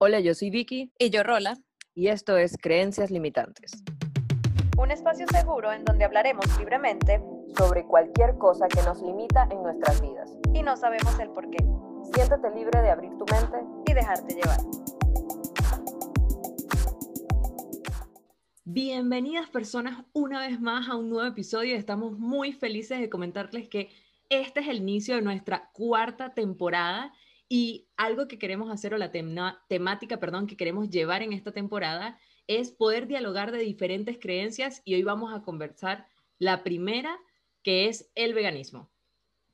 Hola, yo soy Vicky. Y yo, Rola. Y esto es Creencias Limitantes. Un espacio seguro en donde hablaremos libremente sobre cualquier cosa que nos limita en nuestras vidas. Y no sabemos el por qué. Siéntete libre de abrir tu mente y dejarte llevar. Bienvenidas personas una vez más a un nuevo episodio. Estamos muy felices de comentarles que este es el inicio de nuestra cuarta temporada y algo que queremos hacer o la temática, perdón, que queremos llevar en esta temporada es poder dialogar de diferentes creencias y hoy vamos a conversar la primera que es el veganismo.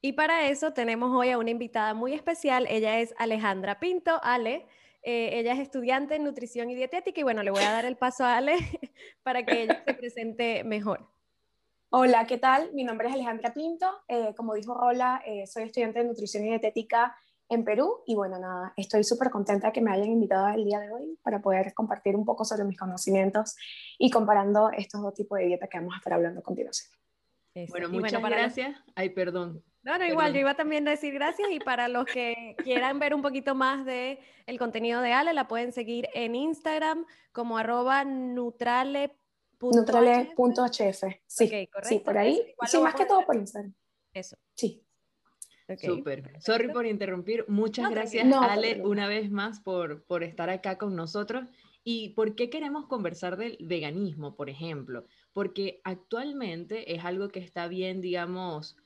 Y para eso tenemos hoy a una invitada muy especial. Ella es Alejandra Pinto. Ale, eh, ella es estudiante en nutrición y dietética y bueno, le voy a dar el paso a Ale para que ella se presente mejor. Hola, ¿qué tal? Mi nombre es Alejandra Pinto. Eh, como dijo Rola, eh, soy estudiante de nutrición y dietética en Perú y bueno, nada, estoy súper contenta que me hayan invitado el día de hoy para poder compartir un poco sobre mis conocimientos y comparando estos dos tipos de dieta que vamos a estar hablando a continuación. Bueno, muchas gracias. Ay, perdón. No, no, igual, yo iba también a decir gracias y para los que quieran ver un poquito más de el contenido de Ale, la pueden seguir en Instagram como arroba nutrale. Nutrale.hf. Sí, sí, por ahí. Sí, más que todo por Instagram. Eso. Sí. Súper. Sorry por interrumpir. Muchas gracias, Ale, una vez más por, por estar acá con nosotros. ¿Y por qué queremos conversar del veganismo, por ejemplo? Porque actualmente es algo que está bien, digamos,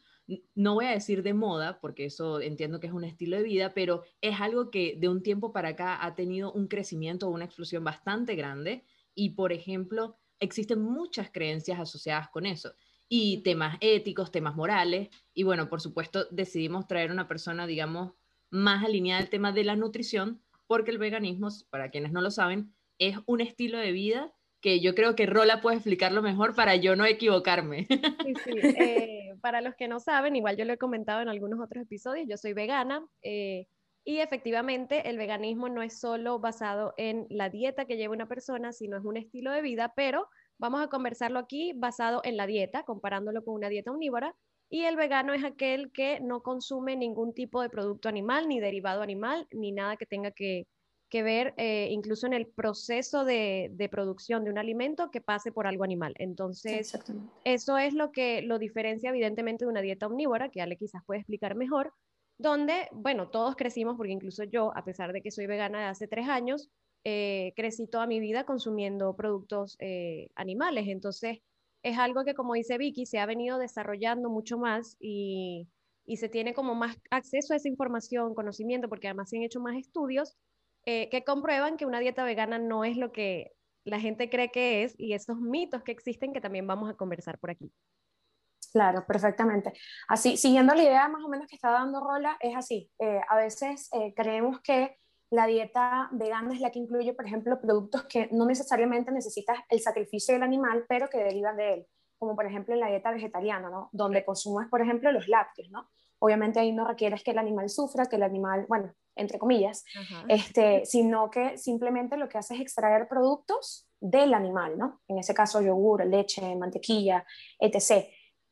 no voy a decir de moda, porque eso entiendo que es un estilo de vida, pero es algo que de un tiempo para acá ha tenido un crecimiento, una explosión bastante grande. Y, por ejemplo, existen muchas creencias asociadas con eso y temas éticos, temas morales. Y bueno, por supuesto, decidimos traer una persona, digamos, más alineada al tema de la nutrición, porque el veganismo, para quienes no lo saben, es un estilo de vida que yo creo que Rola puede explicarlo mejor para yo no equivocarme. Sí, sí. Eh, para los que no saben, igual yo lo he comentado en algunos otros episodios, yo soy vegana eh, y efectivamente el veganismo no es solo basado en la dieta que lleva una persona, sino es un estilo de vida, pero Vamos a conversarlo aquí basado en la dieta, comparándolo con una dieta omnívora. Y el vegano es aquel que no consume ningún tipo de producto animal, ni derivado animal, ni nada que tenga que, ver eh, incluso en el proceso de, producción de un alimento que pase por algo animal. Entonces, eso es lo que lo diferencia evidentemente de una dieta omnívora, que Ale quizás puede explicar mejor, donde, bueno, todos crecimos, porque incluso yo, a pesar de que soy vegana de hace tres años, eh, crecí toda mi vida consumiendo productos eh, animales. Entonces, es algo que, como dice Vicky, se ha venido desarrollando mucho más y, se tiene como más acceso a esa información, conocimiento, porque además se han hecho más estudios eh, que comprueban que una dieta vegana no es lo que la gente cree que es y esos mitos que existen que también vamos a conversar por aquí. Claro, perfectamente. Así, siguiendo la idea más o menos que está dando Rola, es así. a veces creemos que la dieta vegana es la que incluye, por ejemplo, productos que no necesariamente necesitas el sacrificio del animal, pero que derivan de él, como por ejemplo en la dieta vegetariana, ¿no? Donde consumes, por ejemplo, los lácteos, ¿no? Obviamente ahí no requieres que el animal sufra, que el animal, bueno, entre comillas, este, sino que simplemente lo que hace es extraer productos del animal, ¿no? En ese caso, yogur, leche, mantequilla, etc.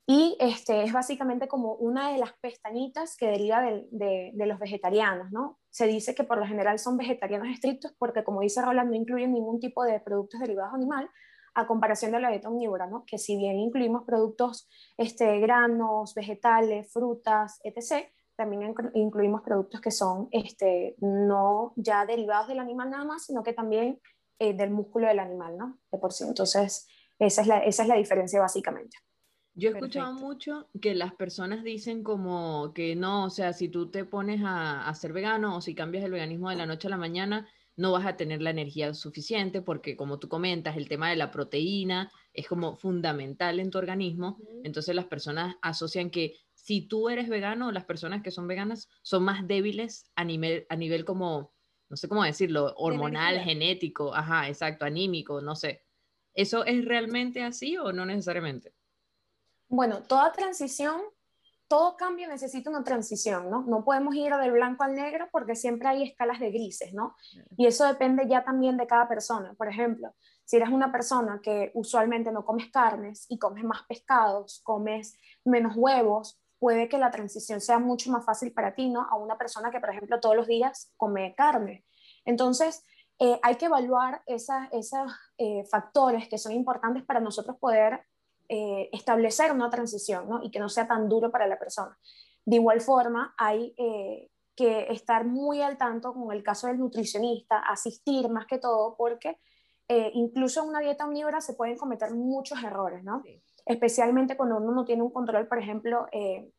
Y este, es básicamente como una de las pestañitas que deriva de, los vegetarianos, ¿no? Se dice que por lo general son vegetarianos estrictos porque, como dice Roland, no incluyen ningún tipo de productos derivados animal, a comparación de la dieta omnívora, ¿no? Que si bien incluimos productos, este, granos, vegetales, frutas, etc., también incluimos productos que son este, no ya derivados del animal nada más, sino que también eh, del músculo del animal, ¿no? De por sí. Entonces, esa es la, esa es la diferencia básicamente. Yo he escuchado mucho que las personas dicen como que no, o sea, si tú te pones a, ser vegano o si cambias el veganismo de la noche a la mañana, no vas a tener la energía suficiente porque como tú comentas, el tema de la proteína es como fundamental en tu organismo. Entonces las personas asocian que si tú eres vegano, las personas que son veganas son más débiles a nivel, a nivel como, no sé cómo decirlo, hormonal, genético, ajá, exacto, anímico, no sé. ¿Eso es realmente así o no necesariamente? Bueno, toda transición, todo cambio necesita una transición, ¿no? No podemos ir del blanco al negro porque siempre hay escalas de grises, ¿no? Y eso depende ya también de cada persona. Por ejemplo, si eres una persona que usualmente no comes carnes y comes más pescados, comes menos huevos, puede que la transición sea mucho más fácil para ti, ¿no? A una persona que, por ejemplo, todos los días come carne. Entonces, eh, hay que evaluar esos eh, factores que son importantes para nosotros poder eh, establecer una transición ¿no? y que no sea tan duro para la persona. De igual forma, hay que estar muy al tanto con el caso del nutricionista, asistir más que todo, porque incluso en una dieta omnívora se pueden cometer muchos errores, ¿no? Especialmente cuando uno no tiene un control, por ejemplo, que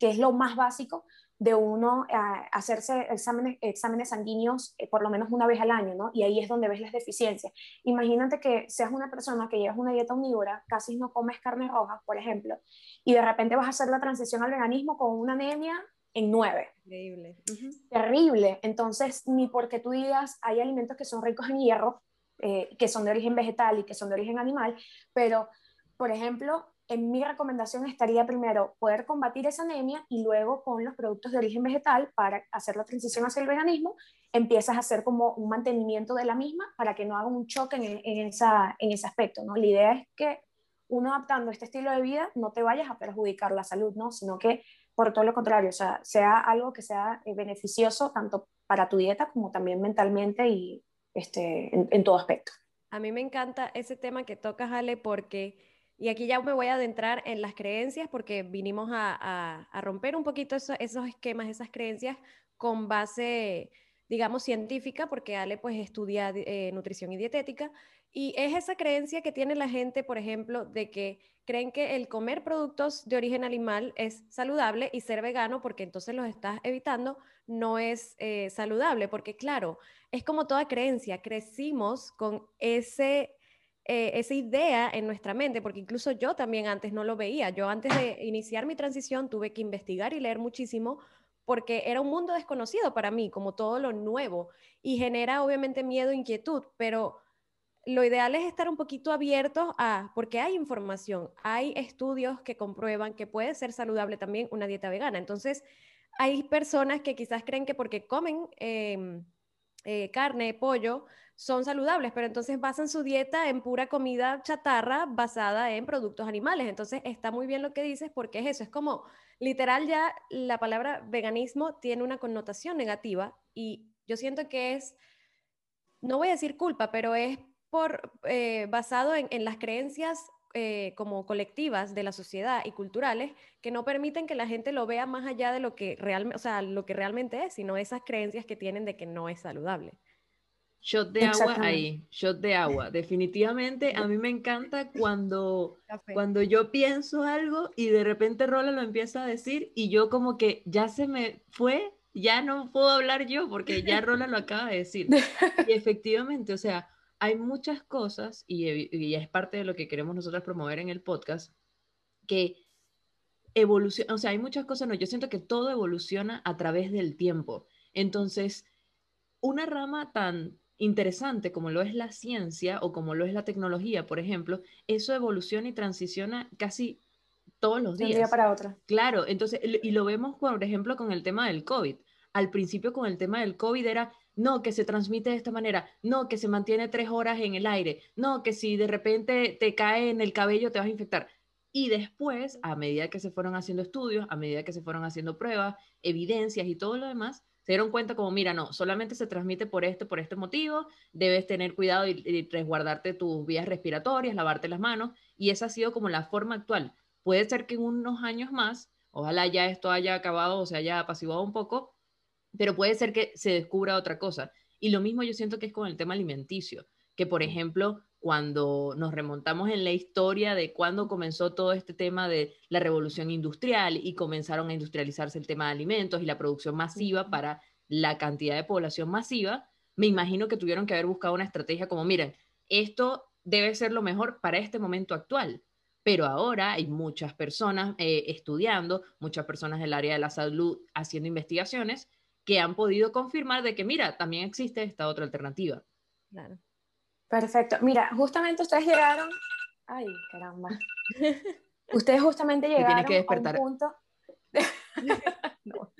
es lo más básico, de uno hacerse exámenes, exámenes sanguíneos eh, por lo menos una vez al año, ¿no? Y ahí es donde ves las deficiencias. Imagínate que seas una persona que llevas una dieta omnívora, casi no comes carne roja, por ejemplo, y de repente vas a hacer la transición al veganismo con una anemia en nueve. Increíble. Terrible. Entonces, ni porque tú digas, hay alimentos que son ricos en hierro, eh, que son de origen vegetal y que son de origen animal, pero, por ejemplo, en mi recomendación estaría primero poder combatir esa anemia y luego con los productos de origen vegetal para hacer la transición hacia el veganismo, empiezas a hacer como un mantenimiento de la misma para que no haga un choque en, esa, en ese aspecto, ¿no? La idea es que uno adaptando este estilo de vida no te vayas a perjudicar la salud, ¿no? Sino que por todo lo contrario, o sea, sea algo que sea eh, beneficioso tanto para tu dieta como también mentalmente y este, en, en todo aspecto. A mí me encanta ese tema que tocas, Ale, porque y aquí ya me voy a adentrar en las creencias porque vinimos a, romper un poquito esos esquemas, esas creencias con base, digamos, científica, porque Ale pues estudia eh, nutrición y dietética. Y es esa creencia que tiene la gente, por ejemplo, de que creen que el comer productos de origen animal es saludable y ser vegano, porque entonces los estás evitando, no es eh, saludable. Porque claro, es como toda creencia, crecimos con ese eh, esa idea en nuestra mente, porque incluso yo también antes no lo veía. Yo antes de iniciar mi transición tuve que investigar y leer muchísimo porque era un mundo desconocido para mí, como todo lo nuevo, y genera obviamente miedo, inquietud, pero lo ideal es estar un poquito abiertos a, porque hay información, hay estudios que comprueban que puede ser saludable también una dieta vegana. Entonces, hay personas que quizás creen que porque comen em, eh, carne, pollo, son saludables, pero entonces basan su dieta en pura comida chatarra basada en productos animales. Entonces está muy bien lo que dices porque es eso, es como literal ya la palabra veganismo tiene una connotación negativa y yo siento que es, no voy a decir culpa, pero es por eh, basado en, las creencias eh, como colectivas de la sociedad y culturales que no permiten que la gente lo vea más allá de lo que realmente, o sea, lo que realmente es, sino esas creencias que tienen de que no es saludable. Shot de agua ahí, shot de agua. Definitivamente a mí me encanta cuando, cuando yo pienso algo y de repente Rola lo empieza a decir y yo como que ya se me fue, ya no puedo hablar yo porque ya Rola lo acaba de decir. Y efectivamente, o sea, hay muchas cosas y, y es parte de lo que queremos nosotros promover en el podcast, que evoluciona, o sea, hay muchas cosas, no, yo siento que todo evoluciona a través del tiempo. Entonces, una rama tan interesante como lo es la ciencia o como lo es la tecnología, por ejemplo, eso evoluciona y transiciona casi todos los días. De un día para otro. Claro, entonces, y lo vemos, por ejemplo, con el tema del COVID. Al principio con el tema del COVID era, no, que se transmite de esta manera, no, que se mantiene tres horas en el aire, no, que si de repente te cae en el cabello te vas a infectar. Y después, a medida que se fueron haciendo estudios, a medida que se fueron haciendo pruebas, evidencias y todo lo demás, se dieron cuenta como, mira, no, solamente se transmite por este, por este motivo, debes tener cuidado y, resguardarte tus vías respiratorias, lavarte las manos, y esa ha sido como la forma actual. Puede ser que en unos años más, ojalá ya esto haya acabado o se haya apaciguado un poco, pero puede ser que se descubra otra cosa. Y lo mismo yo siento que es con el tema alimenticio, que por ejemplo, cuando nos remontamos en la historia de cuando comenzó todo este tema de la revolución industrial y comenzaron a industrializarse el tema de alimentos y la producción masiva para la cantidad de población masiva, me imagino que tuvieron que haber buscado una estrategia como, miren, esto debe ser lo mejor para este momento actual. Pero ahora hay muchas personas eh, estudiando, muchas personas del área de la salud haciendo investigaciones que han podido confirmar de que, mira, también existe esta otra alternativa. Claro. Perfecto. Mira, justamente ustedes llegaron. Ay, caramba. Ustedes justamente llegaron a un punto.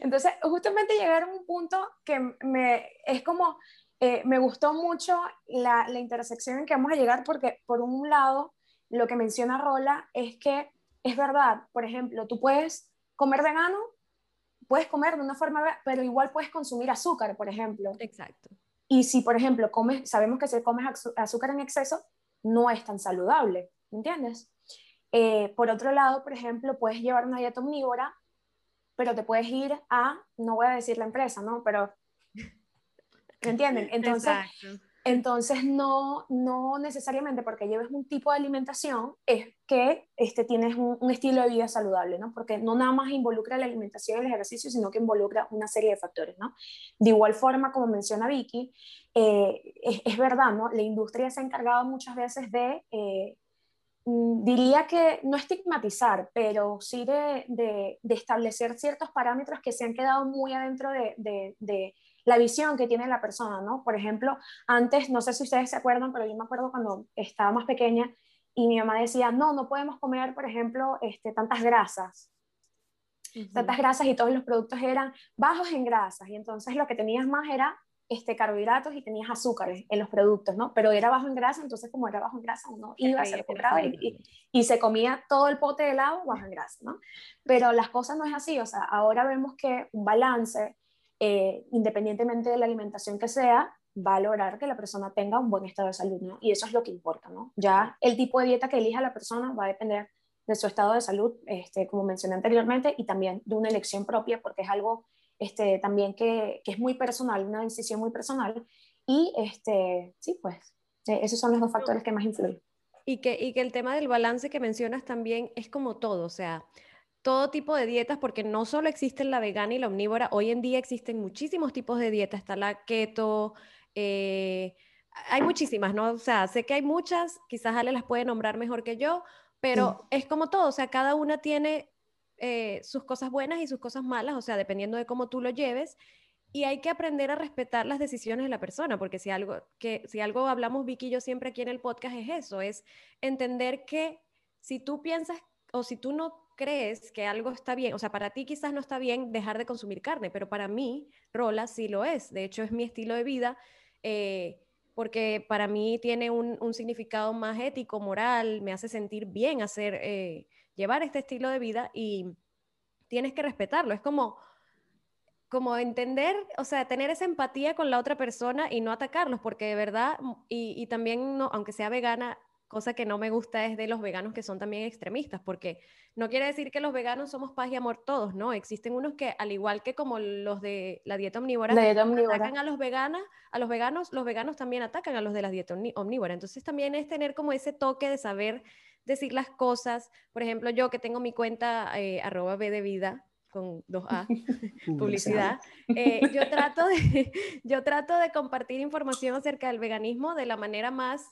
Entonces, justamente llegaron a un punto que me es como eh, me gustó mucho la, la, intersección en que vamos a llegar porque por un lado lo que menciona Rola es que es verdad, por ejemplo, tú puedes comer vegano, puedes comer de una forma, pero igual puedes consumir azúcar, por ejemplo. Exacto. Y si, por ejemplo, comes, sabemos que si comes azúcar en exceso, no es tan saludable, ¿entiendes? Eh, por otro lado, por ejemplo, puedes llevar una dieta omnívora, pero te puedes ir a, no voy a decir la empresa, ¿no? Pero, ¿me entienden? Entonces, entonces, no, no necesariamente porque lleves un tipo de alimentación es que este, tienes un, estilo de vida saludable, ¿no? Porque no nada más involucra la alimentación y el ejercicio, sino que involucra una serie de factores, ¿no? De igual forma, como menciona Vicky, eh, es, verdad, ¿no? La industria se ha encargado muchas veces de, eh, mm, diría que no estigmatizar, pero sí de, de, establecer ciertos parámetros que se han quedado muy adentro de la visión que tiene la persona, ¿no? Por ejemplo, antes, no sé si ustedes se acuerdan, pero yo me acuerdo cuando estaba más pequeña y mi mamá decía, no, no podemos comer, por ejemplo, este, tantas grasas. Tantas grasas y todos los productos eran bajos en grasas y entonces lo que tenías más era este, carbohidratos y tenías azúcares en los productos, ¿no? Pero era bajo en grasa, entonces como era bajo en grasa, uno iba, se lo compraba y, y, se comía todo el pote de helado bajo en grasa, ¿no? Pero las cosas no es así, o sea, ahora vemos que un balance eh, independientemente de la alimentación que sea, va a lograr que la persona tenga un buen estado de salud, ¿no? Y eso es lo que importa, ¿no? Ya el tipo de dieta que elija la persona va a depender de su estado de salud, este, como mencioné anteriormente, y también de una elección propia, porque es algo este, también que, que es muy personal, una decisión muy personal. Y este, sí, pues, eh, esos son los dos factores que más influyen. Y que, y que el tema del balance que mencionas también es como todo, o sea, todo tipo de dietas, porque no solo existen la vegana y la omnívora, hoy en día existen muchísimos tipos de dietas, está la keto, eh, hay muchísimas, ¿no? O sea, sé que hay muchas, quizás Ale las puede nombrar mejor que yo, pero es como todo, o sea, cada una tiene eh, sus cosas buenas y sus cosas malas, o sea, dependiendo de cómo tú lo lleves, y hay que aprender a respetar las decisiones de la persona, porque si algo, que, si algo hablamos Vicky y yo siempre aquí en el podcast es eso, es entender que si tú piensas o si tú no crees que algo está bien, o sea, para ti quizás no está bien dejar de consumir carne, pero para mí, Rola, sí lo es. De hecho, es mi estilo de vida. Eh, porque para mí tiene un, significado más ético, moral, me hace sentir bien hacer, eh, llevar este estilo de vida y tienes que respetarlo. Es como, como entender, o sea, tener esa empatía con la otra persona y no atacarlos, porque de verdad, y, y también, no, aunque sea vegana, cosa que no me gusta es de los veganos que son también extremistas, porque no quiere decir que los veganos somos paz y amor todos, ¿no? Existen unos que, al igual que como los de la dieta omnívora, atacan a los, veganas, a los veganos, los veganos también atacan a los de la dieta omnívora. Entonces también es tener como ese toque de saber decir las cosas. Por ejemplo, yo que tengo mi cuenta eh, arroba B de vida, con dos A, publicidad, eh, yo, trato de, yo trato de compartir información acerca del veganismo de la manera más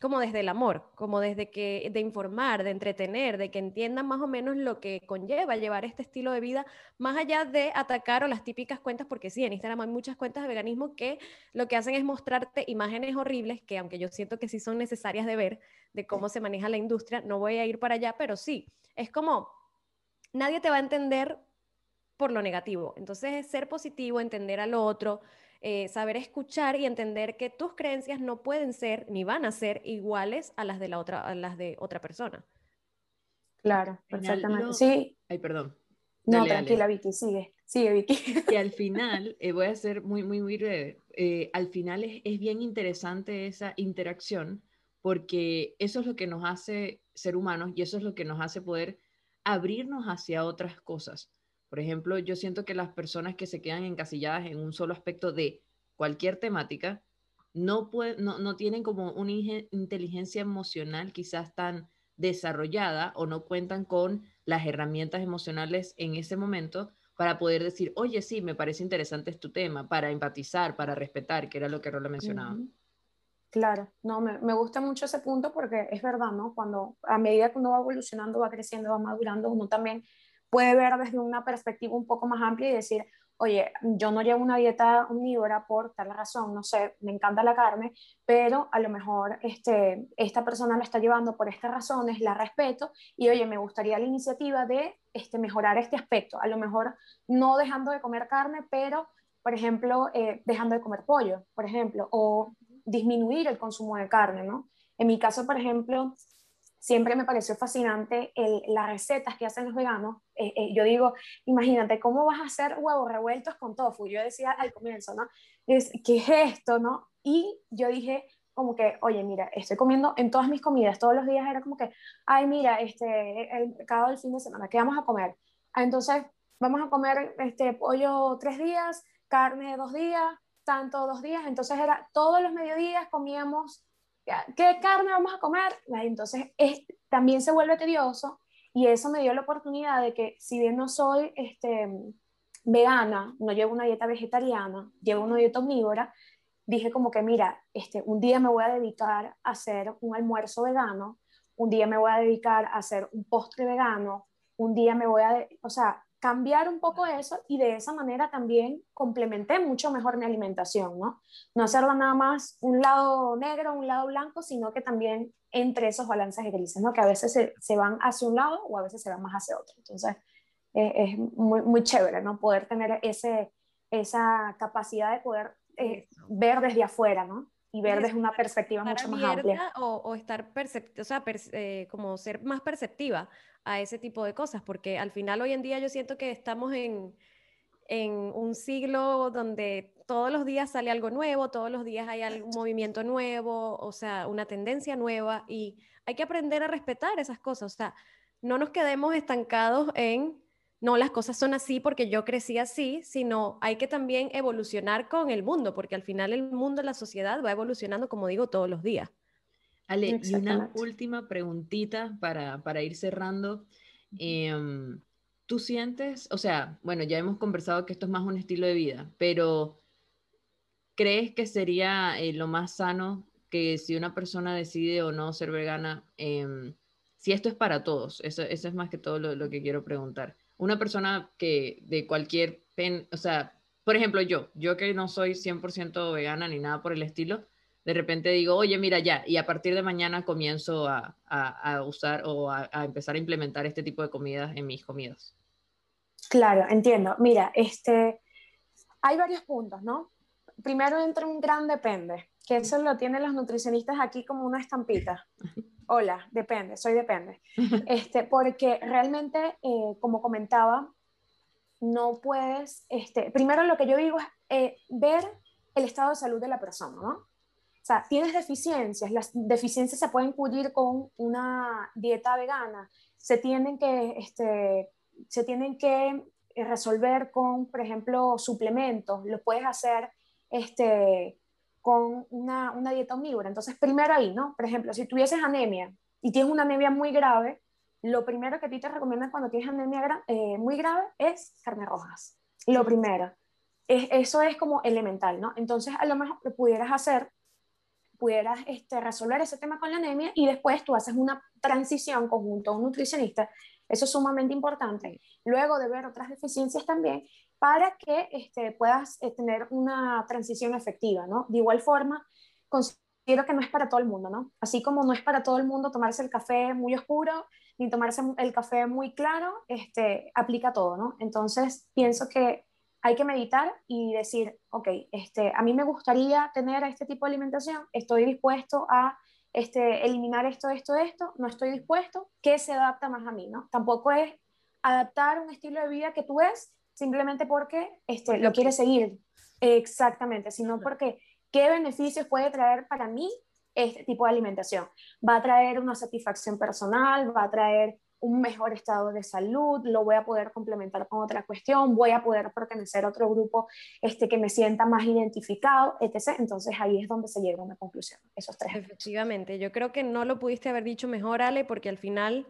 como desde el amor, como desde que de informar, de entretener, de que entiendan más o menos lo que conlleva llevar este estilo de vida, más allá de atacar o las típicas cuentas, porque sí, en Instagram hay muchas cuentas de veganismo que lo que hacen es mostrarte imágenes horribles, que aunque yo siento que sí son necesarias de ver, de cómo se maneja la industria, no voy a ir para allá, pero sí, es como, nadie te va a entender por lo negativo, entonces es ser positivo, entender al otro, eh, saber escuchar y entender que tus creencias no pueden ser ni van a ser iguales a las de la otra, a las de otra persona. Claro, perfectamente. sí. Ay, perdón. no, tranquila, Vicky, sigue. Sigue, Vicky. Y al final, eh, voy a ser muy, muy, muy breve. Eh, al final es, es bien interesante esa interacción porque eso es lo que nos hace ser humanos y eso es lo que nos hace poder abrirnos hacia otras cosas. Por ejemplo, yo siento que las personas que se quedan encasilladas en un solo aspecto de cualquier temática no, no, no tienen como una inteligencia emocional quizás tan desarrollada o no cuentan con las herramientas emocionales en ese momento para poder decir, oye, sí, me parece interesante tu tema, para empatizar, para respetar, que era lo que Rola mencionaba. Claro, no, me, me, gusta mucho ese punto porque es verdad, ¿no? Cuando a medida que uno va evolucionando, va creciendo, va madurando, uno también puede ver desde una perspectiva un poco más amplia y decir, oye, yo no llevo una dieta omnívora por tal razón, no sé, me encanta la carne, pero a lo mejor este, esta persona lo está llevando por estas razones, la respeto y oye, me gustaría la iniciativa de este, mejorar este aspecto, a lo mejor no dejando de comer carne, pero, por ejemplo, eh, dejando de comer pollo, por ejemplo, o disminuir el consumo de carne, ¿no? En mi caso, por ejemplo, siempre me pareció fascinante las recetas que hacen los veganos. Eh, eh, yo digo, imagínate, ¿cómo vas a hacer huevos revueltos con tofu? Yo decía al comienzo, ¿no? Es, ¿Qué es esto, no? Y yo dije, como que, oye, mira, estoy comiendo en todas mis comidas, todos los días era como que, ay, mira, este, el mercado del fin de semana, ¿qué vamos a comer? Ah, entonces, vamos a comer este pollo tres días, carne dos días, tanto dos días, entonces era todos los mediodías comíamos ¿qué carne vamos a comer? Entonces es, también se vuelve tedioso y eso me dio la oportunidad de que si bien no soy este, vegana, no llevo una dieta vegetariana, llevo una dieta omnívora, dije como que mira, este, un día me voy a dedicar a hacer un almuerzo vegano, un día me voy a dedicar a hacer un postre vegano, un día me voy a, o sea, cambiar un poco eso y de esa manera también complementé mucho mejor mi alimentación, ¿no? No hacerla nada más un lado negro, un lado blanco, sino que también entre esos balances de grises, ¿no? Que a veces se, se, van hacia un lado o a veces se van más hacia otro. Entonces, eh, es muy, muy chévere, ¿no? Poder tener ese, esa capacidad de poder eh, ver desde afuera, ¿no? Y ver desde una perspectiva mucho más amplia. O, o estar, o sea, eh, como ser más perceptiva a ese tipo de cosas, porque al final hoy en día yo siento que estamos en, en un siglo donde todos los días sale algo nuevo, todos los días hay algún movimiento nuevo, o sea, una tendencia nueva y hay que aprender a respetar esas cosas, o sea, no nos quedemos estancados en, no, las cosas son así porque yo crecí así, sino hay que también evolucionar con el mundo, porque al final el mundo, la sociedad va evolucionando, como digo, todos los días. Ale, y una última preguntita para, para ir cerrando. Em, ¿Tú sientes, o sea, bueno, ya hemos conversado que esto es más un estilo de vida, pero ¿crees que sería eh, lo más sano que si una persona decide o no ser vegana, em, si esto es para todos? Eso, eso es más que todo lo, lo, que quiero preguntar. Una persona que de cualquier, pen, o sea, por ejemplo, yo, yo que no soy 100% vegana ni nada por el estilo, de repente digo, oye, mira ya, y a partir de mañana comienzo a, usar o a, empezar a implementar este tipo de comidas en mis comidas. Claro, entiendo. Mira, este, hay varios puntos, ¿no? Primero entra un gran depende, que eso lo tienen los nutricionistas aquí como una estampita. Hola, depende, soy depende. Este, porque realmente, eh, como comentaba, no puedes, este, primero lo que yo digo es eh, ver el estado de salud de la persona, ¿no? O sea, tienes deficiencias, las deficiencias se pueden cubrir con una dieta vegana, se tienen que, este, se tienen que resolver con, por ejemplo, suplementos, lo puedes hacer este, con una, una dieta omnívora. Entonces, primero ahí, ¿no? Por ejemplo, si tuvieses anemia y tienes una anemia muy grave, lo primero que a ti te recomiendan cuando tienes anemia eh, muy grave es carnes rojas. Lo primero. Es, eso es como elemental, ¿no? Entonces, a lo mejor lo pudieras hacer pudieras este, resolver ese tema con la anemia y después tú haces una transición conjunto a un nutricionista. Eso es sumamente importante. Luego de ver otras deficiencias también para que este, puedas eh, tener una transición efectiva, ¿no? De igual forma, considero que no es para todo el mundo, ¿no? Así como no es para todo el mundo tomarse el café muy oscuro ni tomarse el café muy claro, este, aplica todo, ¿no? Entonces, pienso que hay que meditar y decir, ok, este, a mí me gustaría tener este tipo de alimentación, estoy dispuesto a este, eliminar esto, esto, esto, no estoy dispuesto, ¿qué se adapta más a mí? ¿no? Tampoco es adaptar un estilo de vida que tú ves simplemente porque este, lo quieres seguir. Exactamente, sino porque qué beneficios puede traer para mí este tipo de alimentación. Va a traer una satisfacción personal, va a traer un mejor estado de salud, lo voy a poder complementar con otra cuestión, voy a poder pertenecer a otro grupo este, que me sienta más identificado, etc. Entonces ahí es donde se llega a una conclusión, esos tres. Efectivamente, yo creo que no lo pudiste haber dicho mejor, Ale, porque al final,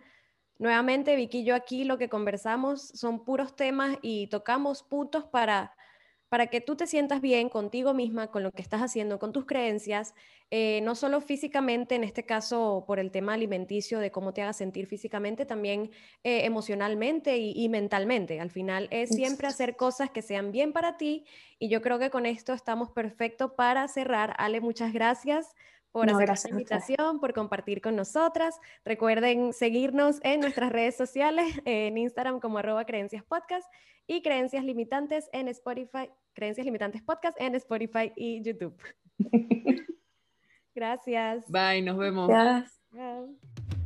nuevamente, Vicky y yo aquí lo que conversamos son puros temas y tocamos puntos para para que tú te sientas bien contigo misma, con lo que estás haciendo, con tus creencias, eh, no solo físicamente, en este caso por el tema alimenticio, de cómo te haga sentir físicamente, también eh, emocionalmente y, mentalmente. Al final es siempre hacer cosas que sean bien para ti y yo creo que con esto estamos perfectos para cerrar. Ale, muchas gracias por hacer la invitación, por compartir con nosotras. Recuerden seguirnos en nuestras redes sociales, en Instagram como arroba creencias podcast y creencias limitantes en Spotify, creencias limitantes podcast en Spotify y YouTube. Gracias. Bye, nos vemos. Gracias.